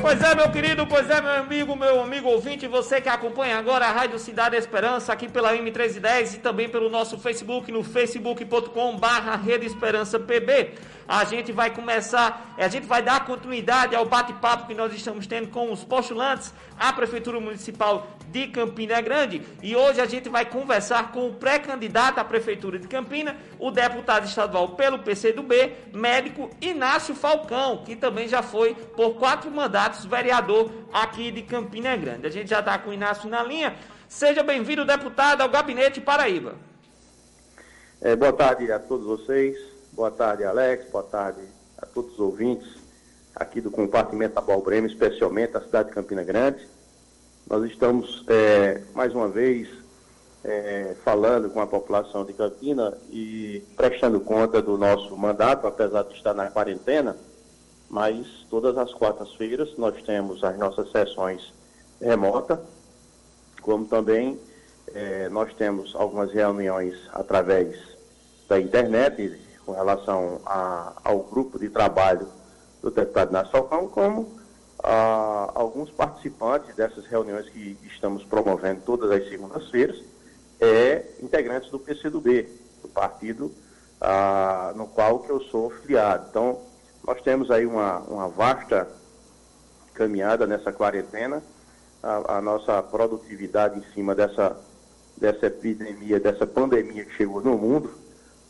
Pois é, meu querido, pois é, meu amigo, meu amigo ouvinte, você que acompanha agora a Rádio Cidade Esperança aqui pela M310 e também pelo nosso Facebook no facebook.com Rede Esperança PB. A gente vai começar, a gente vai dar continuidade ao bate-papo que nós estamos tendo com os postulantes à Prefeitura Municipal de Campina Grande. E hoje a gente vai conversar com o pré-candidato à Prefeitura de Campina, o deputado estadual pelo PCdoB, médico Inácio Falcão, que também já foi por quatro mandatos vereador aqui de Campina Grande. A gente já está com o Inácio na linha. Seja bem-vindo, deputado, ao Gabinete Paraíba. É, boa tarde a todos vocês. Boa tarde, Alex. Boa tarde a todos os ouvintes aqui do compartimento da Balbrema, especialmente da cidade de Campina Grande. Nós estamos, é, mais uma vez, é, falando com a população de Campina e prestando conta do nosso mandato, apesar de estar na quarentena, mas todas as quartas-feiras nós temos as nossas sessões remotas, como também é, nós temos algumas reuniões através da internet, com relação a, ao grupo de trabalho do deputado Falcão, como a, alguns participantes dessas reuniões que estamos promovendo todas as segundas-feiras, é integrantes do PCdoB, do partido a, no qual que eu sou filiado. Então, nós temos aí uma, uma vasta caminhada nessa quarentena, a, a, nossa produtividade em cima dessa, dessa epidemia, dessa pandemia que chegou no mundo,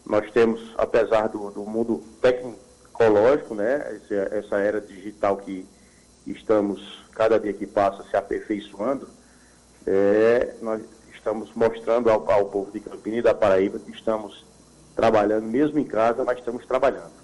nós temos, apesar do, do mundo tecnológico, né, essa, essa era digital que estamos, cada dia que passa, se aperfeiçoando, é, nós estamos mostrando ao, ao povo de Campinas e da Paraíba que estamos trabalhando, mesmo em casa, mas estamos trabalhando.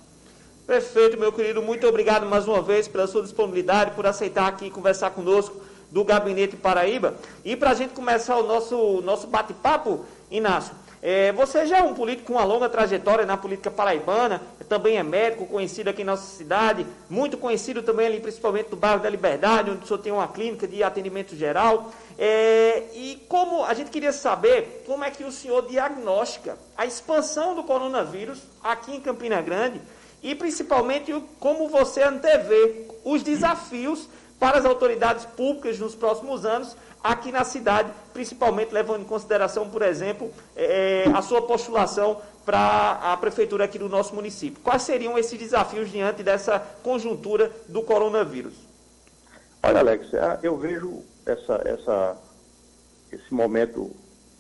Perfeito, meu querido. Muito obrigado mais uma vez pela sua disponibilidade, por aceitar aqui conversar conosco do Gabinete Paraíba. E para a gente começar o nosso, nosso bate-papo, Inácio, é, você já é um político com uma longa trajetória na política paraibana, também é médico, conhecido aqui em nossa cidade, muito conhecido também ali, principalmente no bairro da Liberdade, onde o senhor tem uma clínica de atendimento geral. É, e como a gente queria saber como é que o senhor diagnostica a expansão do coronavírus aqui em Campina Grande e principalmente como você antevê os desafios para as autoridades públicas nos próximos anos aqui na cidade, principalmente levando em consideração, por exemplo, é, a sua postulação para a prefeitura aqui do nosso município. Quais seriam esses desafios diante dessa conjuntura do coronavírus? Olha, Alex, é, eu vejo essa, essa, esse momento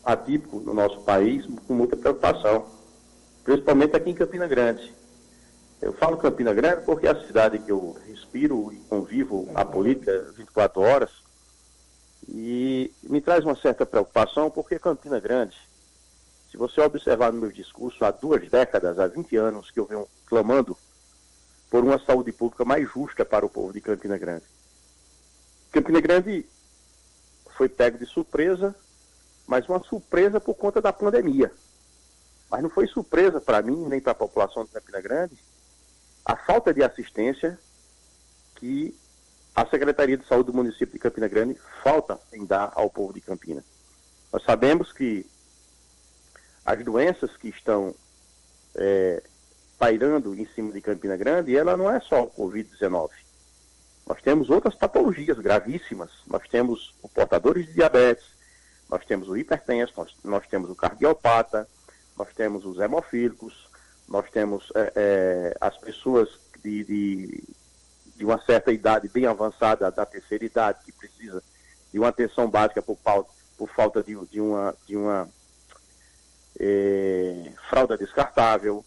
atípico no nosso país com muita preocupação, principalmente aqui em Campina Grande. Eu falo Campina Grande porque é a cidade que eu respiro e convivo a política 24 horas e me traz uma certa preocupação porque Campina Grande, se você observar no meu discurso, há duas décadas, há 20 anos que eu venho clamando por uma saúde pública mais justa para o povo de Campina Grande. Campina Grande foi pego de surpresa, mas uma surpresa por conta da pandemia. Mas não foi surpresa para mim, nem para a população de Campina Grande, a falta de assistência que a Secretaria de Saúde do município de Campina Grande falta em dar ao povo de Campina. Nós sabemos que as doenças que estão é, pairando em cima de Campina Grande, ela não é só o Covid-19. Nós temos outras patologias gravíssimas. Nós temos os portadores de diabetes, nós temos o hipertenso, nós, nós temos o cardiopata, nós temos os hemofílicos, nós temos é, é, as pessoas de, de de uma certa idade bem avançada, da terceira idade, que precisa de uma atenção básica por, por falta de, de uma, de uma é, fralda descartável.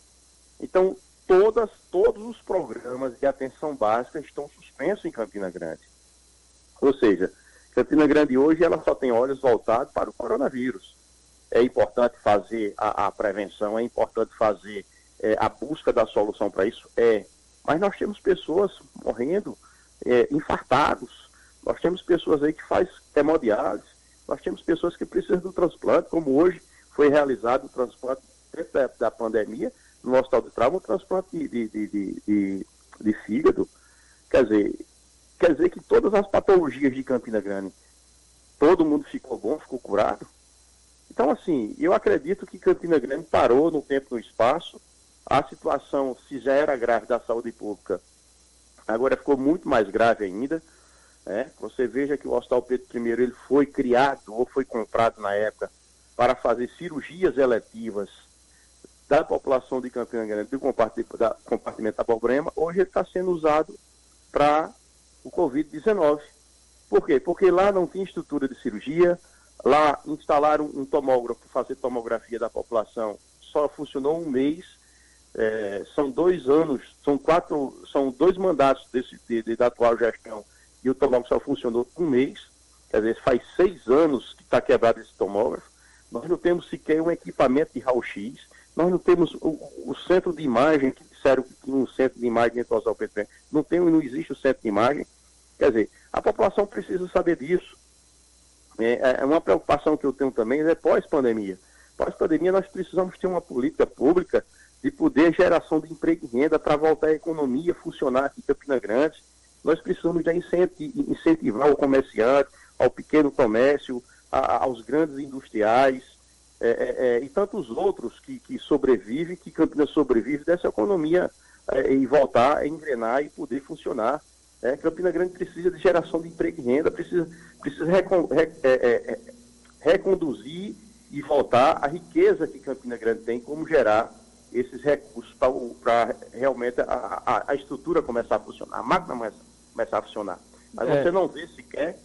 Então, todas, todos os programas de atenção básica estão suspensos em Campina Grande. Ou seja, Campina Grande hoje ela só tem olhos voltados para o coronavírus. É importante fazer a, a prevenção, é importante fazer é, a busca da solução para isso, é mas nós temos pessoas morrendo, é, infartados, nós temos pessoas aí que faz hemodiálise, nós temos pessoas que precisam do transplante, como hoje foi realizado o transplante da, da pandemia, no Hospital de Trauma, o transplante de, de, de, de, de fígado. Quer dizer, quer dizer que todas as patologias de Campina Grande, todo mundo ficou bom, ficou curado. Então, assim, eu acredito que Campina Grande parou no tempo e no espaço, a situação, se já era grave da saúde pública, agora ficou muito mais grave ainda. Né? Você veja que o Hospital Pedro I ele foi criado ou foi comprado na época para fazer cirurgias eletivas da população de Campina Grande, do compartimento da, da problema, hoje ele está sendo usado para o Covid-19. Por quê? Porque lá não tinha estrutura de cirurgia, lá instalaram um tomógrafo para fazer tomografia da população, só funcionou um mês, é, são dois anos, são quatro, são dois mandatos desse, de, de, da atual gestão e o tomógrafo só funcionou um mês, quer dizer, faz seis anos que está quebrado esse tomógrafo, nós não temos sequer um equipamento de raio-x, nós não temos o, o, centro de imagem, que disseram que tinha um centro de imagem dentro do Hospital não tem, não existe o centro de imagem. Quer dizer, a população precisa saber disso. É, é uma preocupação que eu tenho também é pós-pandemia. Pós-pandemia nós precisamos ter uma política pública de poder geração de emprego e renda para voltar a economia funcionar aqui em Campina Grande. Nós precisamos incentivar o comerciante, ao pequeno comércio, a, aos grandes industriais é, é, é, e tantos outros que, que sobrevivem, que Campinas sobrevive dessa economia é, e voltar a engrenar e poder funcionar. É, Campina Grande precisa de geração de emprego e renda, precisa, precisa recon, re, é, reconduzir e voltar a riqueza que Campina Grande tem, como gerar esses recursos para realmente a, a, a, estrutura começar a funcionar, a máquina começar a funcionar. Mas você não vê sequer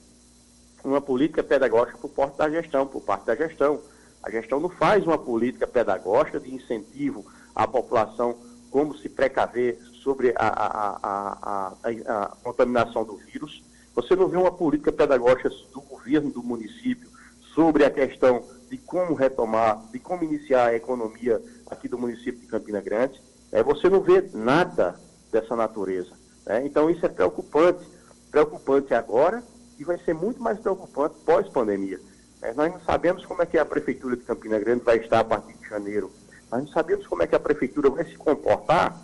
uma política pedagógica por parte da gestão, por parte da gestão. A gestão não faz uma política pedagógica de incentivo à população como se precaver sobre a, a, a, a, contaminação do vírus. Você não vê uma política pedagógica do governo do município sobre a questão de como retomar, de como iniciar a economia aqui do município de Campina Grande. É, você não vê nada dessa natureza. Né? Então isso é preocupante. Preocupante agora e vai ser muito mais preocupante pós-pandemia. É, nós não sabemos como é que a Prefeitura de Campina Grande vai estar a partir de janeiro. Nós não sabemos como é que a Prefeitura vai se comportar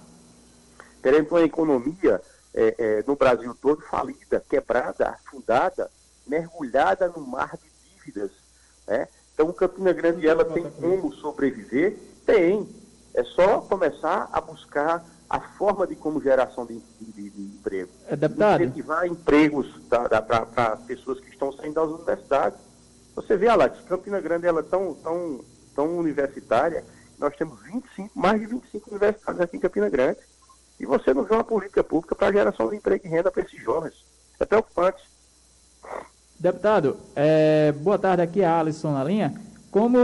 perante uma economia é, é, no Brasil todo falida, quebrada, afundada, mergulhada no mar de dívidas. Né? Então, Campina Grande, ela tem como sobreviver? Tem. É só começar a buscar a forma de como geração de, de, de emprego. É, deputado. Incentivar empregos para pessoas que estão saindo das universidades. Você vê, Alex, Campina Grande ela é tão, tão, tão universitária, nós temos 25, mais de 25 universidades aqui em Campina Grande. E você não vê uma política pública para a geração de emprego e renda para esses jovens. É preocupante. Deputado, é, boa tarde aqui, a Alisson na linha. Como,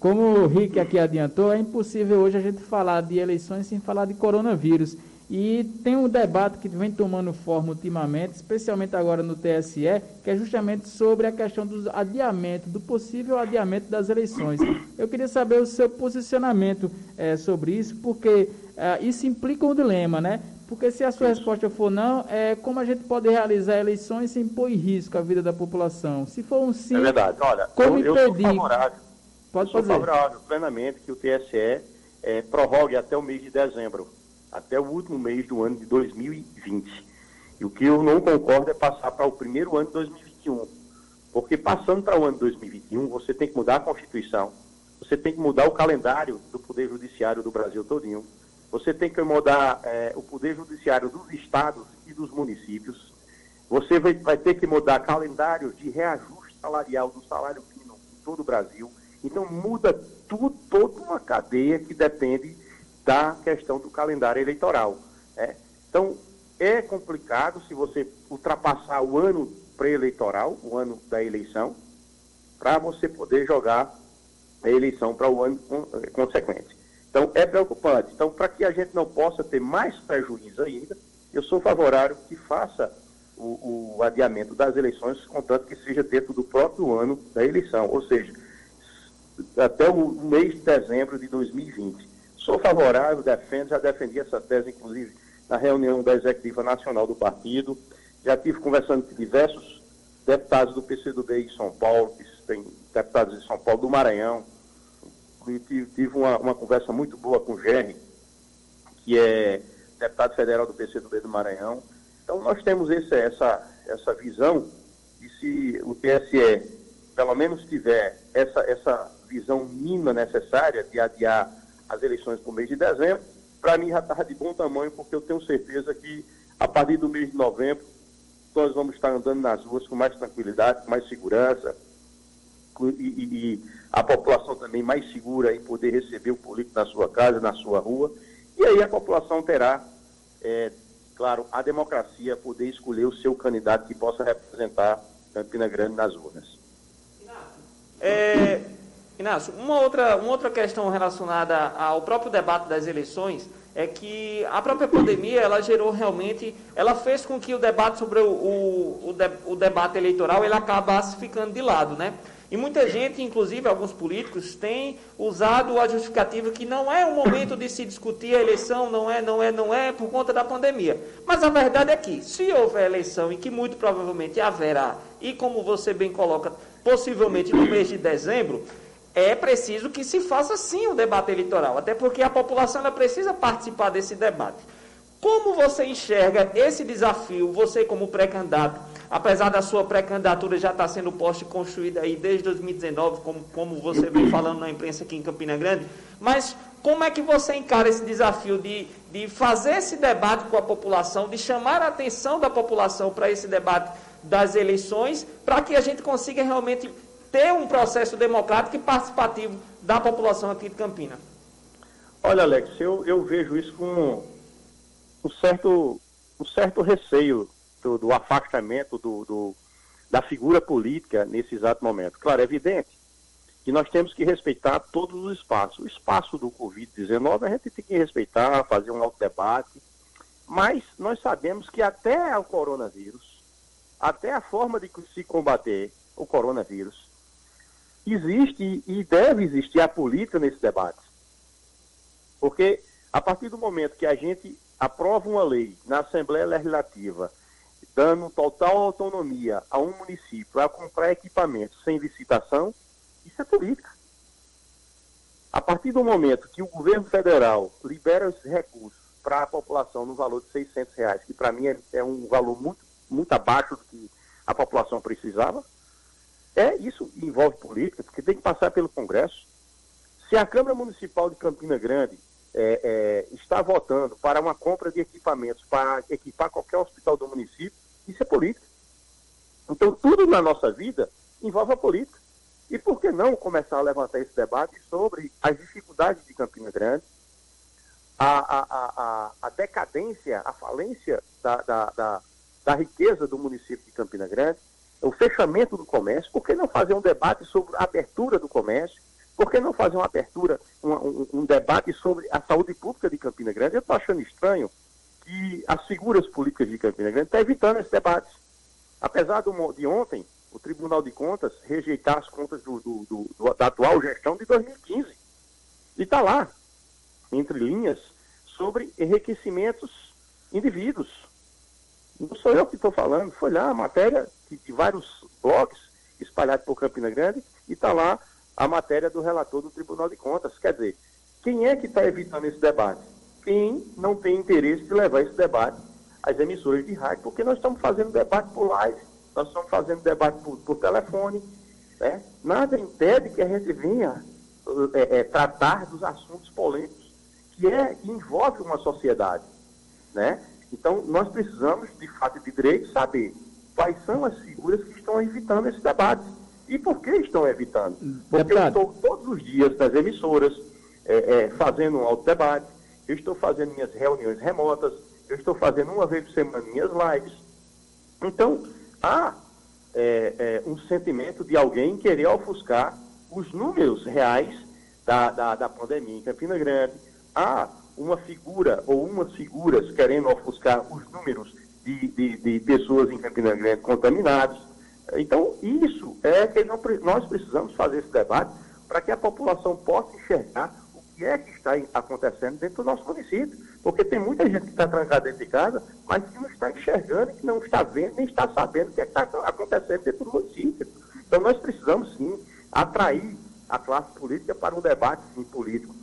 como o Rick aqui adiantou, é impossível hoje a gente falar de eleições sem falar de coronavírus. E tem um debate que vem tomando forma ultimamente, especialmente agora no TSE, que é justamente sobre a questão do adiamento, do possível adiamento das eleições. Eu queria saber o seu posicionamento é, sobre isso, porque é, isso implica um dilema, né? Porque se a sua resposta for não, é como a gente pode realizar eleições sem pôr em risco a vida da população? Se for um sim, é verdade. Olha, como eu, eu impedir? Pode eu sou fazer. favorável plenamente que o TSE é, prorrogue até o mês de dezembro até o último mês do ano de 2020. E o que eu não concordo é passar para o primeiro ano de 2021. Porque passando para o ano de 2021, você tem que mudar a Constituição, você tem que mudar o calendário do Poder Judiciário do Brasil todinho, você tem que mudar é, o Poder Judiciário dos estados e dos municípios, você vai, vai ter que mudar calendários de reajuste salarial do salário mínimo em todo o Brasil. Então muda tudo, toda uma cadeia que depende da questão do calendário eleitoral. Né? Então, é complicado se você ultrapassar o ano pré-eleitoral, o ano da eleição, para você poder jogar a eleição para o ano eh, consequente. Então, é preocupante. Então, para que a gente não possa ter mais prejuízo ainda, eu sou favorável que faça o, o adiamento das eleições, contanto que seja dentro do próprio ano da eleição, ou seja, até o mês de dezembro de 2020. Sou favorável, defendo, já defendi essa tese, inclusive, na reunião da Executiva Nacional do Partido. Já tive conversando com diversos deputados do PCdoB em São Paulo, que tem deputados de São Paulo, do Maranhão. Tive, tive uma, uma, conversa muito boa com o Gerry, que é deputado federal do PCdoB do Maranhão. Então, nós temos esse, essa, essa visão de se o TSE, pelo menos, tiver essa, essa visão mínima necessária de adiar as eleições para o mês de dezembro, para mim já estava de bom tamanho, porque eu tenho certeza que a partir do mês de novembro nós vamos estar andando nas ruas com mais tranquilidade, com mais segurança, e, e, e a população também mais segura em poder receber o político na sua casa, na sua rua. E aí a população terá, é, claro, a democracia poder escolher o seu candidato que possa representar Campina Grande nas urnas. É, Inácio, uma outra, uma outra questão relacionada ao próprio debate das eleições é que a própria pandemia ela gerou realmente, ela fez com que o debate sobre o, o, o, de, o debate eleitoral ele acabasse ficando de lado, né? E muita gente, inclusive alguns políticos, têm usado a justificativa que não é o momento de se discutir a eleição, não é, não é, não é por conta da pandemia. Mas a verdade é que, se houver eleição, e que muito provavelmente haverá, e como você bem coloca, possivelmente no mês de dezembro, é preciso que se faça sim o debate eleitoral, até porque a população ela precisa participar desse debate. Como você enxerga esse desafio, você como pré-candidato, apesar da sua pré-candidatura já estar sendo posta e construída aí desde 2019, como, como você vem falando na imprensa aqui em Campina Grande, mas como é que você encara esse desafio de, de fazer esse debate com a população, de chamar a atenção da população para esse debate das eleições, para que a gente consiga realmente ter um processo democrático e participativo da população aqui de Campina? Olha, Alex, eu, eu vejo isso com um certo, um certo receio do, do afastamento do, do, da figura política nesse exato momento. Claro, é evidente que nós temos que respeitar todos os espaços. O espaço do Covid-19 a gente tem que respeitar, fazer um alto debate, mas nós sabemos que até o coronavírus, até a forma de se combater o coronavírus, existe e deve existir a política nesse debate. Porque a partir do momento que a gente aprova uma lei na Assembleia Legislativa, dando total autonomia a um município a comprar equipamentos sem licitação, isso é política. A partir do momento que o governo federal libera esses recursos para a população no valor de 600 reais, que para mim é, é, um valor muito, muito abaixo do que a população precisava, é isso envolve política, porque tem que passar pelo Congresso. Se a Câmara Municipal de Campina Grande é, é, está votando para uma compra de equipamentos para equipar qualquer hospital do município, isso é política. Então, tudo na nossa vida envolve a política. E por que não começar a levantar esse debate sobre as dificuldades de Campina Grande, a, a, a, a decadência, a falência da, da, da, da riqueza do município de Campina Grande, o fechamento do comércio, por que não fazer um debate sobre a abertura do comércio, por que não fazer uma abertura, um, um, um debate sobre a saúde pública de Campina Grande? Eu estou achando estranho que as figuras políticas de Campina Grande estão evitando esse debate. Apesar do, de ontem, o Tribunal de Contas rejeitar as contas do, do, do, da atual gestão de 2015. E está lá, entre linhas, sobre enriquecimentos indivíduos. Não sou eu que estou falando, foi lá a matéria de, vários blogs espalhados por Campina Grande e está lá a matéria do relator do Tribunal de Contas. Quer dizer, quem é que está evitando esse debate? Quem não tem interesse de levar esse debate às emissoras de rádio, porque nós estamos fazendo debate por live, nós estamos fazendo debate por, por telefone. Né? Nada impede que a gente venha é, é, tratar dos assuntos polêmicos que, é, que envolve uma sociedade. Né? Então, nós precisamos, de fato de direito, saber quais são as figuras que estão evitando esse debate. E por que estão evitando? Porque Deputado. eu estou todos os dias nas emissoras, é, é, fazendo um alto debate, eu estou fazendo minhas reuniões remotas, eu estou fazendo uma vez por semana minhas lives. Então, há é, é um sentimento de alguém querer ofuscar os números reais da, da, da pandemia em Campina Grande. Há uma figura ou umas figuras querendo ofuscar os números de, de, de pessoas em Campina Grande contaminadas. Então, isso é que nós precisamos fazer esse debate para que a população possa enxergar o que é que está acontecendo dentro do nosso município. Porque tem muita gente que está trancada dentro de casa, mas que não está enxergando, que não está vendo, nem está sabendo o que, é está acontecendo dentro do município. Então, nós precisamos, sim, atrair a classe política para um debate sim, político.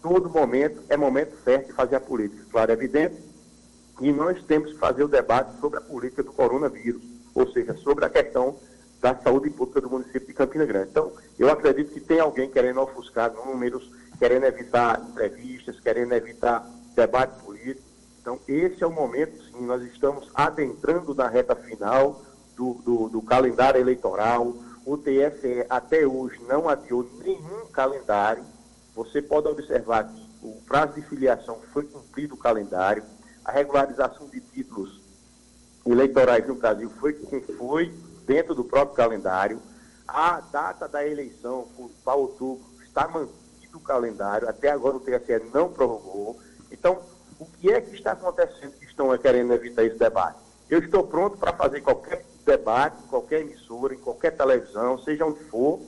Todo momento é momento certo de fazer a política. Claro, é evidente e nós temos que fazer o debate sobre a política do coronavírus, ou seja, sobre a questão da saúde pública do município de Campina Grande. Então, eu acredito que tem alguém querendo ofuscar números, querendo evitar entrevistas, querendo evitar debate político. Então, esse é o momento, sim, nós estamos adentrando na reta final do, do, do calendário eleitoral. O TSE até hoje não adiou nenhum calendário. Você pode observar que o prazo de filiação foi cumprido o calendário, a regularização de títulos eleitorais no Brasil foi quem foi dentro do próprio calendário. A data da eleição para outubro está mantido o calendário, até agora o TSE não prorrogou. Então, o que é que está acontecendo que estão querendo evitar esse debate? Eu estou pronto para fazer qualquer debate, qualquer emissora, em qualquer televisão, seja onde for,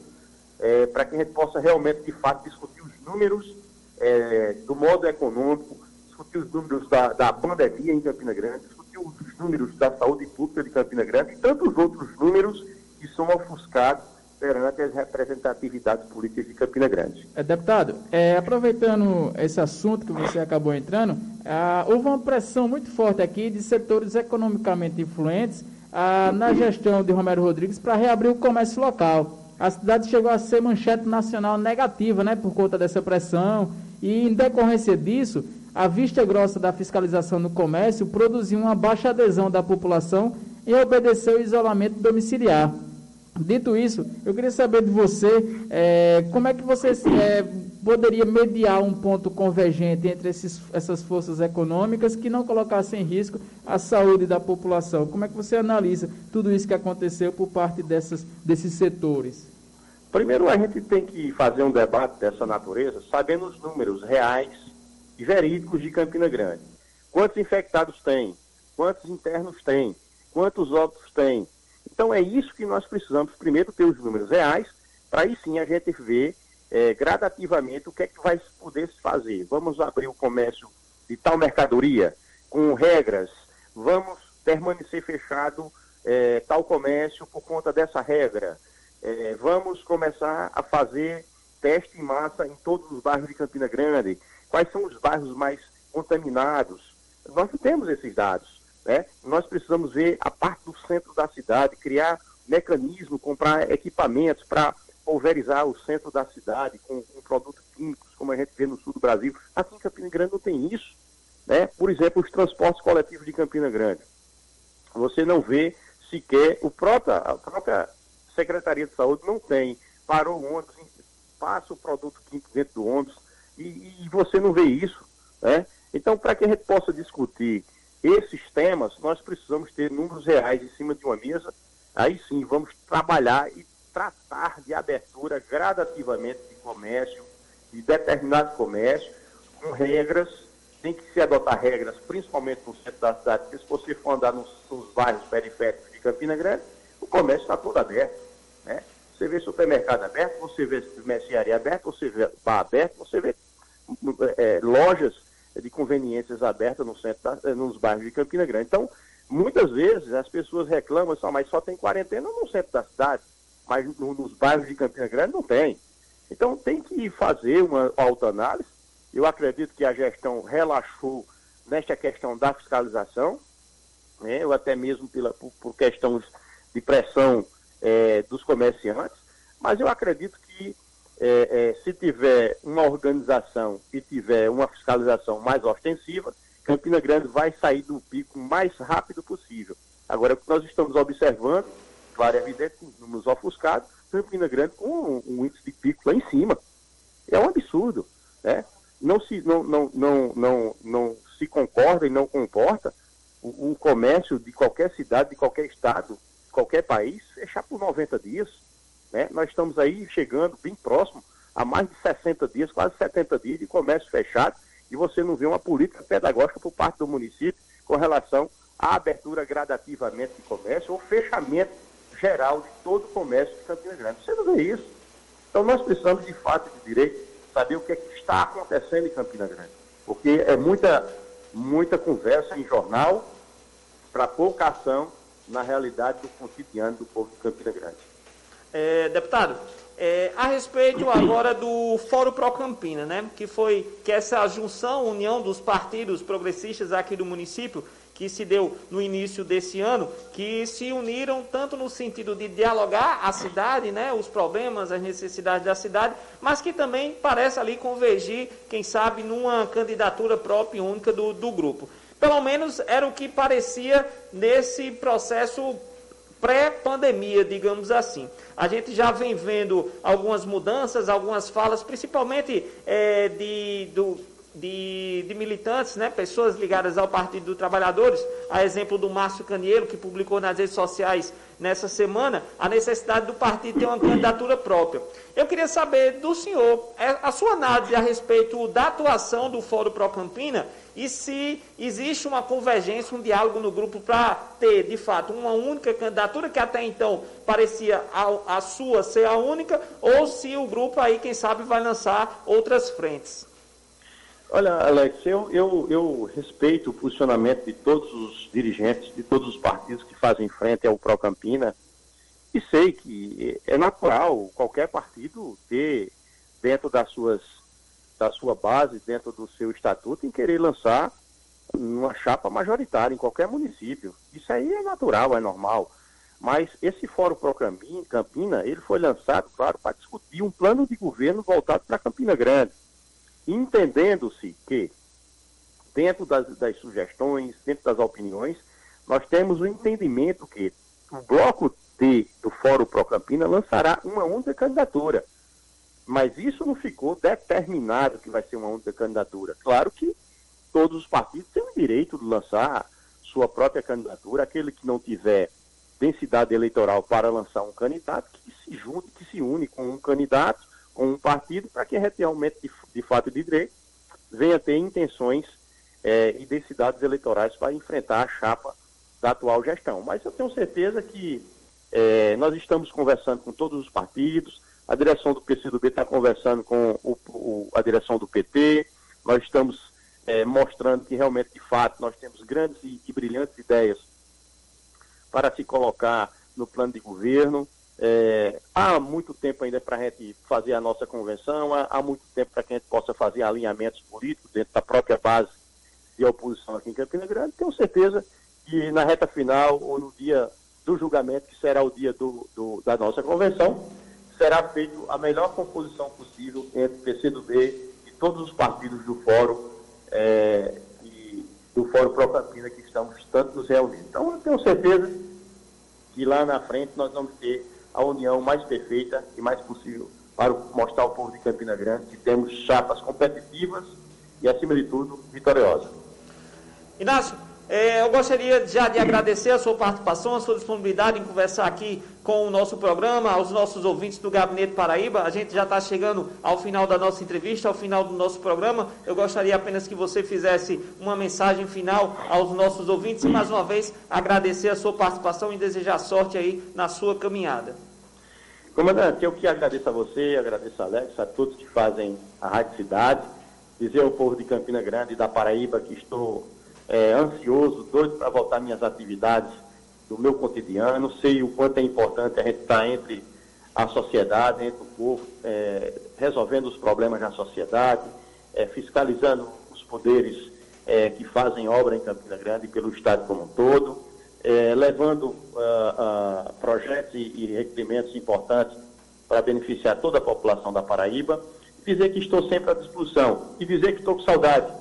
é, para que a gente possa realmente, de fato, discutir os números é, do modo econômico, discutir os números da, da pandemia em Campina Grande, discutir os números da saúde pública de Campina Grande e tantos outros números que são ofuscados perante as representatividades políticas de Campina Grande. É, deputado, é, aproveitando esse assunto que você acabou entrando, houve uma pressão muito forte aqui de setores economicamente influentes na gestão de Romero Rodrigues para reabrir o comércio local. A cidade chegou a ser manchete nacional negativa, né, por conta dessa pressão, e em decorrência disso, a vista grossa da fiscalização no comércio produziu uma baixa adesão da população e obedeceu o isolamento domiciliar. Dito isso, eu queria saber de você é, como é que você é, poderia mediar um ponto convergente entre esses, essas forças econômicas que não colocassem em risco a saúde da população. Como é que você analisa tudo isso que aconteceu por parte dessas, desses setores? Primeiro, a gente tem que fazer um debate dessa natureza, sabendo os números reais verídicos de Campina Grande. Quantos infectados tem? Quantos internos tem? Quantos óbitos tem? Então é isso que nós precisamos primeiro ter os números reais, para aí sim a gente ver é, gradativamente o que é que vai poder se fazer. Vamos abrir o comércio de tal mercadoria com regras, vamos permanecer fechado é, tal comércio por conta dessa regra. É, vamos começar a fazer teste em massa em todos os bairros de Campina Grande. Quais são os bairros mais contaminados? Nós não temos esses dados. Né? Nós precisamos ver a parte do centro da cidade, criar mecanismo, comprar equipamentos para pulverizar o centro da cidade com, com, produtos químicos, como a gente vê no sul do Brasil. Aqui em Campina Grande não tem isso. Né? Por exemplo, os transportes coletivos de Campina Grande. Você não vê sequer, o próprio, a própria Secretaria de Saúde não tem. Parou o ônibus, passa o produto químico dentro do ônibus e, e você não vê isso. Né? Então, para que a gente possa discutir esses temas, nós precisamos ter números reais em cima de uma mesa. Aí sim, vamos trabalhar e tratar de abertura gradativamente de comércio, de determinado comércio, com regras. Tem que se adotar regras, principalmente no centro da cidade, porque se você for andar nos, nos bairros periféricos de Campina Grande, o comércio está todo aberto. Né? Você vê supermercado aberto, você vê mercearia aberta, você vê bar aberto, você vê é, lojas de conveniências abertas no centro eh, nos bairros de Campina Grande. Então, muitas vezes as pessoas reclamam, só, mas só tem quarentena no centro da cidade, mas no, nos bairros de Campina Grande não tem. Então, tem que fazer uma autoanálise. Eu acredito que a gestão relaxou nesta questão da fiscalização, né, ou até mesmo pela, por, por questões de pressão é, dos comerciantes, mas eu acredito que é, é, se tiver uma organização e tiver uma fiscalização mais ostensiva, Campina Grande vai sair do pico o mais rápido possível. Agora, o que nós estamos observando, claro, é evidente, números ofuscados, Campina Grande com um, um, índice de pico lá em cima. É um absurdo. Né? Não, se, não, não, não, não, não se concorda e não comporta o, o comércio de qualquer cidade, de qualquer estado, qualquer país, fechar por 90 dias. Né? Nós estamos aí chegando bem próximo a mais de 60 dias, quase 70 dias de comércio fechado, e você não vê uma política pedagógica por parte do município com relação à abertura gradativamente de comércio ou fechamento geral de todo o comércio de Campina Grande. Você não vê isso. Então nós precisamos, de fato de direito, saber o que, é que está acontecendo em Campina Grande. Porque é muita, muita conversa em jornal para pouca ação na realidade do cotidiano do povo de Campina Grande. É, deputado, é, a respeito agora do Fórum Pro Campina, né, que foi que essa junção, união dos partidos progressistas aqui do município, que se deu no início desse ano, que se uniram tanto no sentido de dialogar a cidade, né, os problemas, as necessidades da cidade, mas que também parece ali convergir, quem sabe, numa candidatura própria e única do, do grupo. Pelo menos era o que parecia nesse processo pré-pandemia, digamos assim. A gente já vem vendo algumas mudanças, algumas falas, principalmente é, de, do, de, de, militantes, né, pessoas ligadas ao Partido dos Trabalhadores, a exemplo do Márcio Caniero, que publicou nas redes sociais nessa semana, a necessidade do partido ter uma candidatura própria. Eu queria saber do senhor é, a sua análise a respeito da atuação do Fórum Pro Campina e se existe uma convergência, um diálogo no grupo para ter, de fato, uma única candidatura, que até então parecia a, a sua ser a única, ou se o grupo aí, quem sabe, vai lançar outras frentes. Olha, Alex, eu, eu, eu respeito o posicionamento de todos os dirigentes, de todos os partidos que fazem frente ao Pro Campina, e sei que é natural qualquer partido ter, dentro das suas, da sua base, dentro do seu estatuto, em querer lançar uma chapa majoritária em qualquer município. Isso aí é natural, é normal. Mas esse Fórum Pro Campina, ele foi lançado, claro, para discutir um plano de governo voltado para Campina Grande entendendo-se que, dentro das, das, sugestões, dentro das opiniões, nós temos o entendimento que o bloco T do Fórum Pro Campina lançará uma única candidatura. Mas isso não ficou determinado que vai ser uma única candidatura. Claro que todos os partidos têm o direito de lançar sua própria candidatura. Aquele que não tiver densidade eleitoral para lançar um candidato, que se junte, que se une com um candidato com um partido para que realmente, de, de fato de direito, venha ter intenções é, e densidades eleitorais para enfrentar a chapa da atual gestão. Mas eu tenho certeza que é, nós estamos conversando com todos os partidos, a direção do PCdoB está conversando com o, o, a direção do PT, nós estamos é, mostrando que realmente, de fato, nós temos grandes e, e brilhantes ideias para se colocar no plano de governo. É, há muito tempo ainda para a gente fazer a nossa convenção, há, há muito tempo para que a gente possa fazer alinhamentos políticos dentro da própria base de oposição aqui em Campina Grande. Tenho certeza que na reta final ou no dia do julgamento, que será o dia do, do, da nossa convenção, será feita a melhor composição possível entre PCdoB e todos os partidos do Fórum é, e do Fórum Pro Campina que estamos tanto nos reunindo. Então, eu tenho certeza que lá na frente nós vamos ter a união mais perfeita e mais possível para mostrar ao povo de Campina Grande que temos chapas competitivas e, acima de tudo, vitoriosas. Inácio, eh, eu gostaria já de agradecer a sua participação, a sua disponibilidade em conversar aqui com o nosso programa, aos nossos ouvintes do Gabinete Paraíba. A gente já está chegando ao final da nossa entrevista, ao final do nosso programa. Eu gostaria apenas que você fizesse uma mensagem final aos nossos ouvintes e, mais uma vez, agradecer a sua participação e desejar sorte aí na sua caminhada. Comandante, eu que agradeço a você, agradeço a Alex, a todos que fazem a Rádio Cidade, dizer ao povo de Campina Grande e da Paraíba que estou é, ansioso, doido para voltar minhas atividades do meu cotidiano, sei o quanto é importante a gente estar entre a sociedade, entre o povo, é, resolvendo os problemas na sociedade, é, fiscalizando os poderes é, que fazem obra em Campina Grande e pelo Estado como um todo, é, levando uh, uh, projetos e, e requerimentos importantes para beneficiar toda a população da Paraíba, dizer que estou sempre à disposição e dizer que estou com saudade,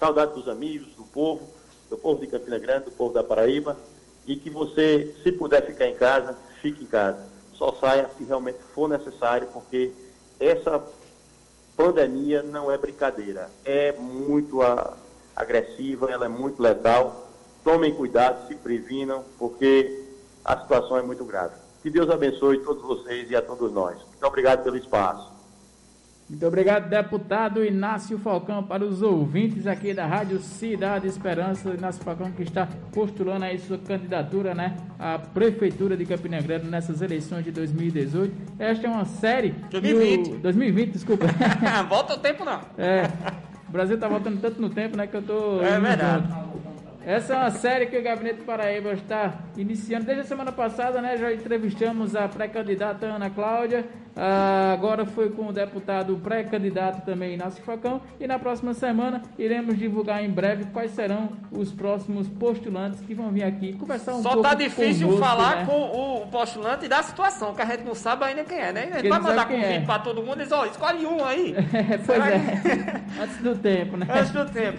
saudade dos amigos, do povo, do povo de Campina Grande, do povo da Paraíba, e que você, se puder ficar em casa, fique em casa. Só saia se realmente for necessário, porque essa pandemia não é brincadeira. É muito a, agressiva, ela é muito letal. Tomem cuidado, se previnam, porque a situação é muito grave. Que Deus abençoe todos vocês e a todos nós. Muito obrigado pelo espaço. Muito obrigado, deputado Inácio Falcão, para os ouvintes aqui da Rádio Cidade Esperança. Inácio Falcão que está postulando aí sua candidatura, né, à Prefeitura de Campina Grande nessas eleições de 2018. Esta é uma série... 2020. O... 2020, desculpa. Volta o tempo não. É, o Brasil está voltando tanto no tempo, né, que eu tô... É verdade. Essa é uma série que o Gabinete Paraíba está iniciando. Desde a semana passada, né, já entrevistamos a pré-candidata Ana Cláudia. Ah, agora foi com o deputado pré-candidato também, Inácio Facão. E na próxima semana iremos divulgar em breve quais serão os próximos postulantes que vão vir aqui conversar um Só pouco tá difícil conosco, falar né? com o postulante da situação, que a gente não sabe ainda quem é, né? Quem vai mandar convite é. para todo mundo e diz, ó, escolhe um aí. pois Será é, antes do tempo, né? Antes do tempo.